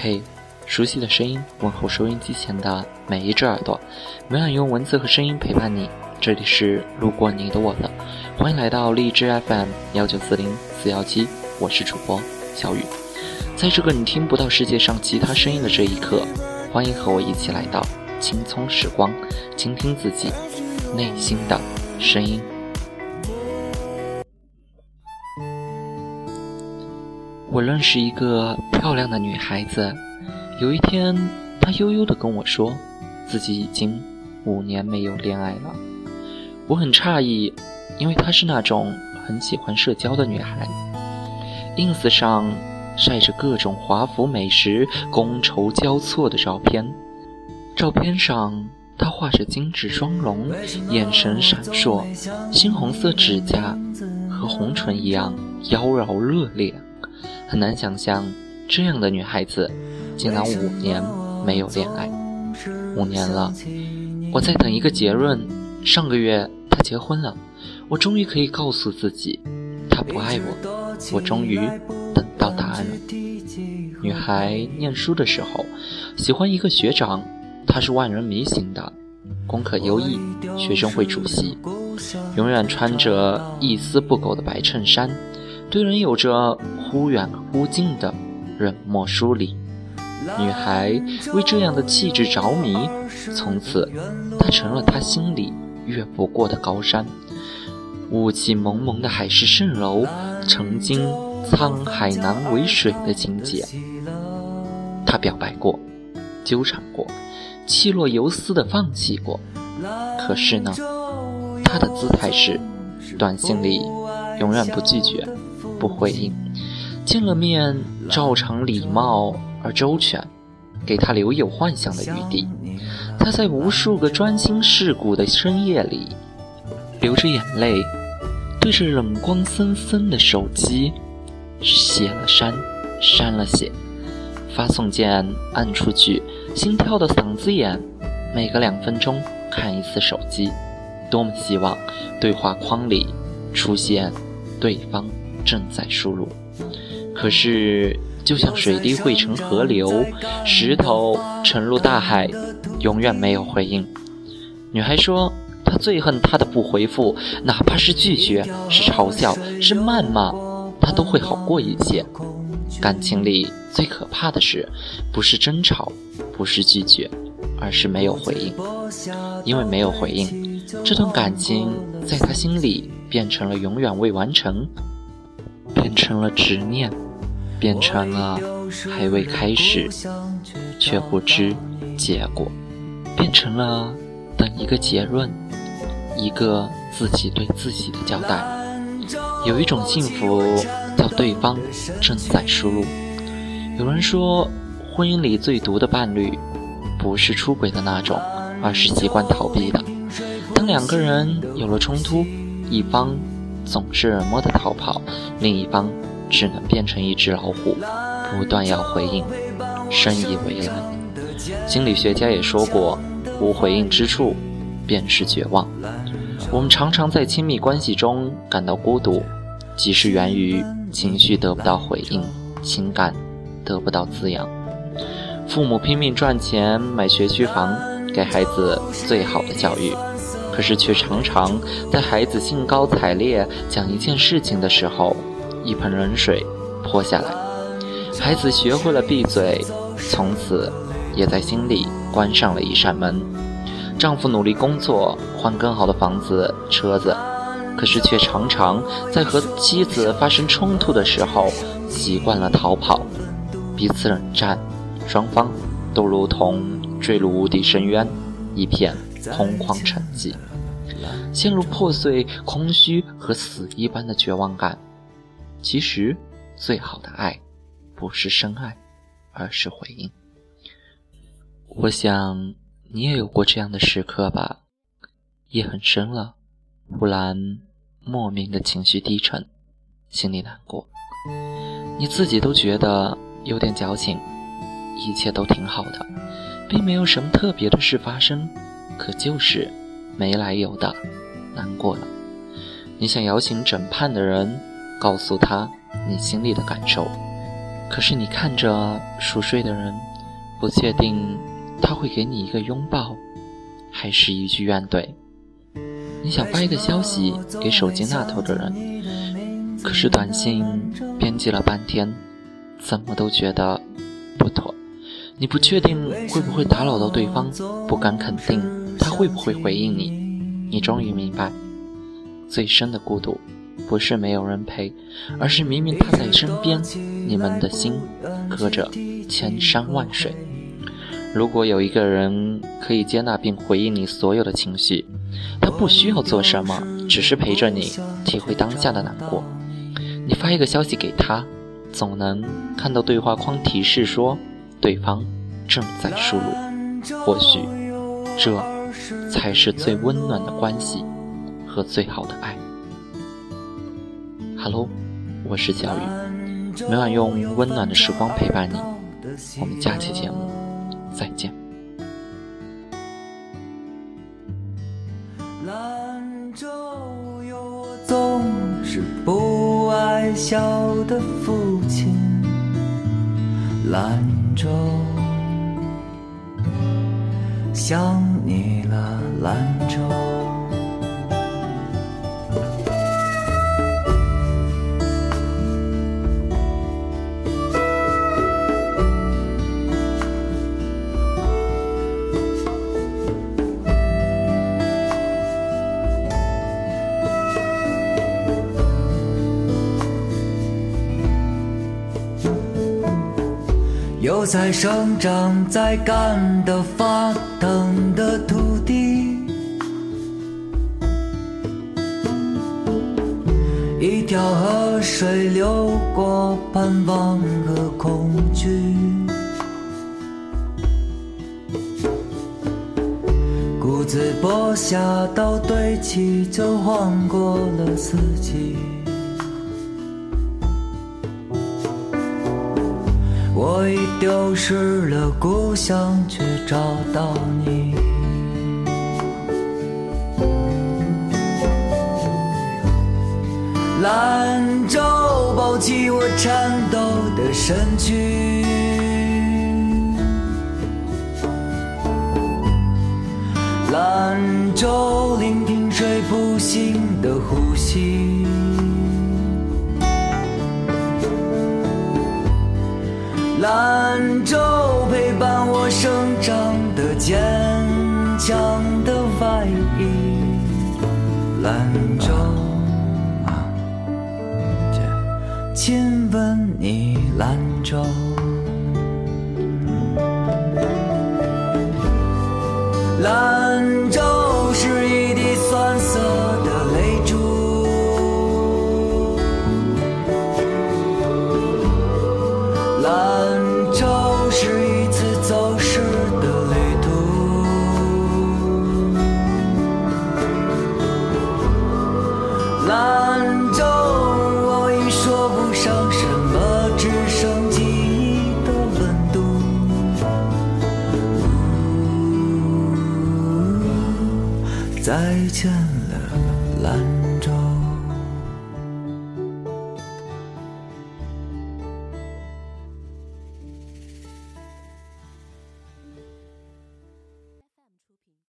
嘿，熟悉的声音，问候收音机前的每一只耳朵，每晚用文字和声音陪伴你。这里是路过你的我的，欢迎来到荔枝 FM 幺九四零四幺七，我是主播小雨。在这个你听不到世界上其他声音的这一刻，欢迎和我一起来到青葱时光，倾听自己内心的声音。我认识一个漂亮的女孩子，有一天，她悠悠地跟我说，自己已经五年没有恋爱了。我很诧异，因为她是那种很喜欢社交的女孩，ins 上晒着各种华服美食、觥筹交错的照片。照片上，她画着精致妆容，眼神闪烁，猩红色指甲和红唇一样妖娆热烈。很难想象，这样的女孩子竟然五年没有恋爱。五年了，我在等一个结论。上个月她结婚了，我终于可以告诉自己，她不爱我。我终于等到答案了。女孩念书的时候，喜欢一个学长，他是万人迷型的，功课优异，学生会主席，永远穿着一丝不苟的白衬衫。对人有着忽远忽近的冷漠疏离，女孩为这样的气质着迷，从此她成了他心里越不过的高山。雾气蒙蒙的海市蜃楼，曾经沧海难为水的情节。他表白过，纠缠过，气若游丝的放弃过，可是呢，他的姿态是，短信里永远不拒绝。不回应，见了面照常礼貌而周全，给他留有幻想的余地。他在无数个专心世故的深夜里，流着眼泪，对着冷光森森的手机，写了删，删了写，发送键按出去，心跳的嗓子眼，每隔两分钟看一次手机，多么希望对话框里出现对方。正在输入，可是就像水滴汇成河流，石头沉入大海，永远没有回应。女孩说，她最恨他的不回复，哪怕是拒绝，是嘲笑，是谩骂，她都会好过一些。感情里最可怕的是，不是争吵，不是拒绝，而是没有回应。因为没有回应，这段感情在他心里变成了永远未完成。成了执念，变成了还未开始却不知结果，变成了等一个结论，一个自己对自己的交代。有一种幸福叫对方正在输入。有人说，婚姻里最毒的伴侣，不是出轨的那种，而是习惯逃避的。当两个人有了冲突，一方。总是冷漠的逃跑，另一方只能变成一只老虎，不断要回应，深以为然。心理学家也说过，无回应之处，便是绝望。我们常常在亲密关系中感到孤独，即是源于情绪得不到回应，情感得不到滋养。父母拼命赚钱买学区房，给孩子最好的教育。可是，却常常在孩子兴高采烈讲一件事情的时候，一盆冷水泼下来，孩子学会了闭嘴，从此也在心里关上了一扇门。丈夫努力工作，换更好的房子、车子，可是却常常在和妻子发生冲突的时候，习惯了逃跑，彼此冷战，双方都如同坠入无底深渊，一片空旷沉寂。陷入破碎、空虚和死一般的绝望感。其实，最好的爱，不是深爱，而是回应。我想你也有过这样的时刻吧？夜很深了，忽然莫名的情绪低沉，心里难过。你自己都觉得有点矫情，一切都挺好的，并没有什么特别的事发生，可就是。没来由的难过了，你想摇醒枕畔的人，告诉他你心里的感受，可是你看着熟睡的人，不确定他会给你一个拥抱，还是一句怨怼。你想发一个消息给手机那头的人，可是短信编辑了半天，怎么都觉得不妥。你不确定会不会打扰到对方，不敢肯定他会不会回应你。你终于明白，最深的孤独，不是没有人陪，而是明明他在身边，你们的心隔着千山万水。如果有一个人可以接纳并回应你所有的情绪，他不需要做什么，只是陪着你体会当下的难过。你发一个消息给他，总能看到对话框提示说。对方正在输入，或许这才是最温暖的关系和最好的爱。Hello，我是小雨，每晚用温暖的时光陪伴你。我们下期节目再见。兰州有我总是不爱笑的父亲，兰。州，想你了，蓝我在生长在干的发疼的土地，一条河水流过，盼望和恐惧，谷子播下到堆起，就晃过了四季。丢失了故乡，却找到你。兰州抱起我颤抖的身躯，兰州聆听睡不醒的呼吸。兰州陪伴我生长的坚强的外衣，兰州。啊，亲吻你，兰州，兰再见，